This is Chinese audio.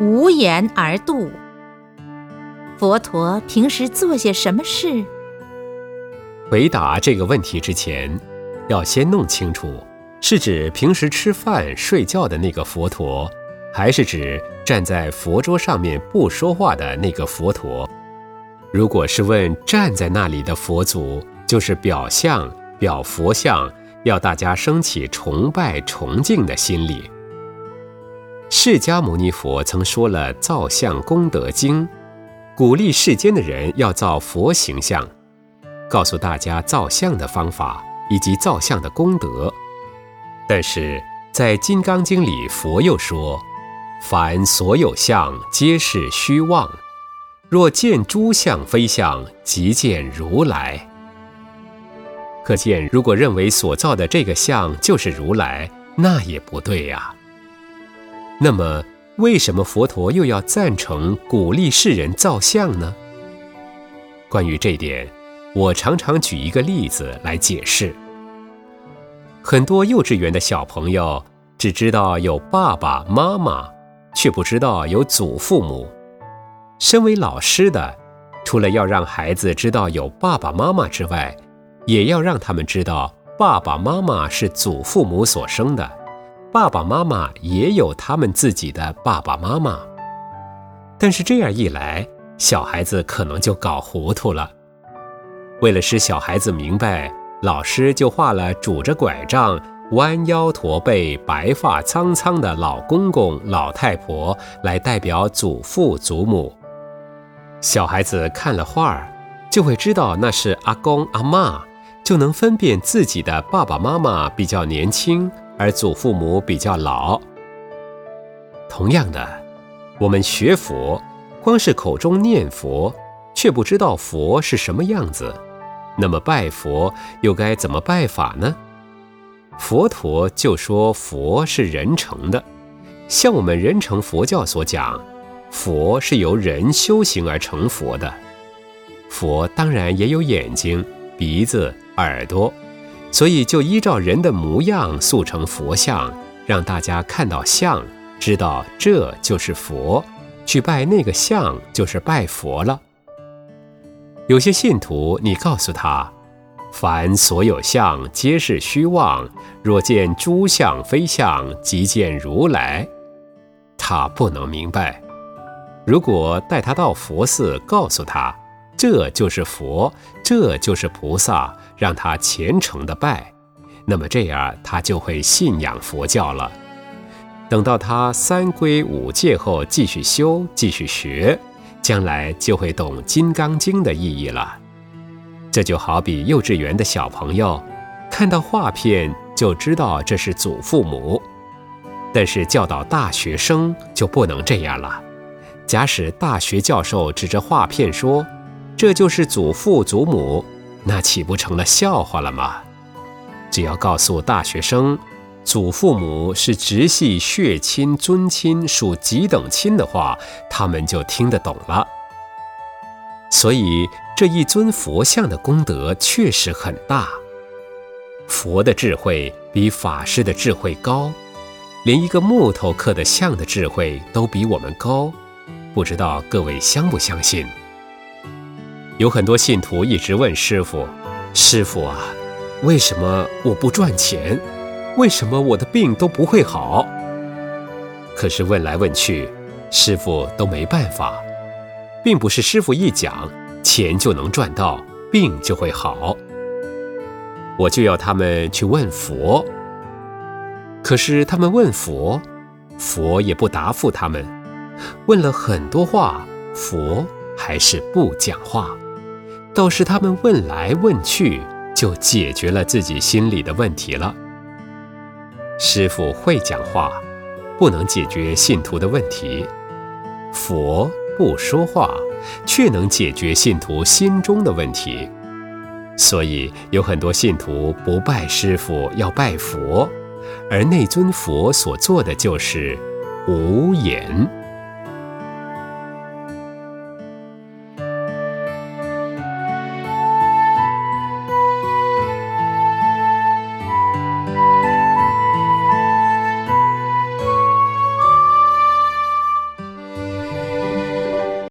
无言而度。佛陀平时做些什么事？回答这个问题之前，要先弄清楚，是指平时吃饭睡觉的那个佛陀，还是指站在佛桌上面不说话的那个佛陀？如果是问站在那里的佛祖，就是表象、表佛像，要大家升起崇拜、崇敬的心理。释迦牟尼佛曾说了《造像功德经》，鼓励世间的人要造佛形象。告诉大家造像的方法以及造像的功德，但是在《金刚经》里，佛又说：“凡所有相，皆是虚妄。若见诸相非相，即见如来。”可见，如果认为所造的这个相就是如来，那也不对呀。那么，为什么佛陀又要赞成鼓励世人造像呢？关于这点。我常常举一个例子来解释。很多幼稚园的小朋友只知道有爸爸妈妈，却不知道有祖父母。身为老师的，除了要让孩子知道有爸爸妈妈之外，也要让他们知道爸爸妈妈是祖父母所生的，爸爸妈妈也有他们自己的爸爸妈妈。但是这样一来，小孩子可能就搞糊涂了。为了使小孩子明白，老师就画了拄着拐杖、弯腰驼背、白发苍苍的老公公、老太婆来代表祖父祖母。小孩子看了画儿，就会知道那是阿公阿妈，就能分辨自己的爸爸妈妈比较年轻，而祖父母比较老。同样的，我们学佛，光是口中念佛。却不知道佛是什么样子，那么拜佛又该怎么拜法呢？佛陀就说佛是人成的，像我们人成佛教所讲，佛是由人修行而成佛的。佛当然也有眼睛、鼻子、耳朵，所以就依照人的模样塑成佛像，让大家看到像，知道这就是佛，去拜那个像就是拜佛了。有些信徒，你告诉他，凡所有相，皆是虚妄。若见诸相非相，即见如来。他不能明白。如果带他到佛寺，告诉他，这就是佛，这就是菩萨，让他虔诚的拜，那么这样他就会信仰佛教了。等到他三归五戒后，继续修，继续学。将来就会懂《金刚经》的意义了。这就好比幼稚园的小朋友，看到画片就知道这是祖父母。但是教导大学生就不能这样了。假使大学教授指着画片说：“这就是祖父祖母”，那岂不成了笑话了吗？只要告诉大学生。祖父母是直系血亲、尊亲，属几等亲的话，他们就听得懂了。所以这一尊佛像的功德确实很大。佛的智慧比法师的智慧高，连一个木头刻的像的智慧都比我们高。不知道各位相不相信？有很多信徒一直问师傅：“师傅啊，为什么我不赚钱？”为什么我的病都不会好？可是问来问去，师傅都没办法，并不是师傅一讲钱就能赚到，病就会好。我就要他们去问佛，可是他们问佛，佛也不答复他们。问了很多话，佛还是不讲话。倒是他们问来问去，就解决了自己心里的问题了。师傅会讲话，不能解决信徒的问题；佛不说话，却能解决信徒心中的问题。所以有很多信徒不拜师傅，要拜佛，而那尊佛所做的就是无言。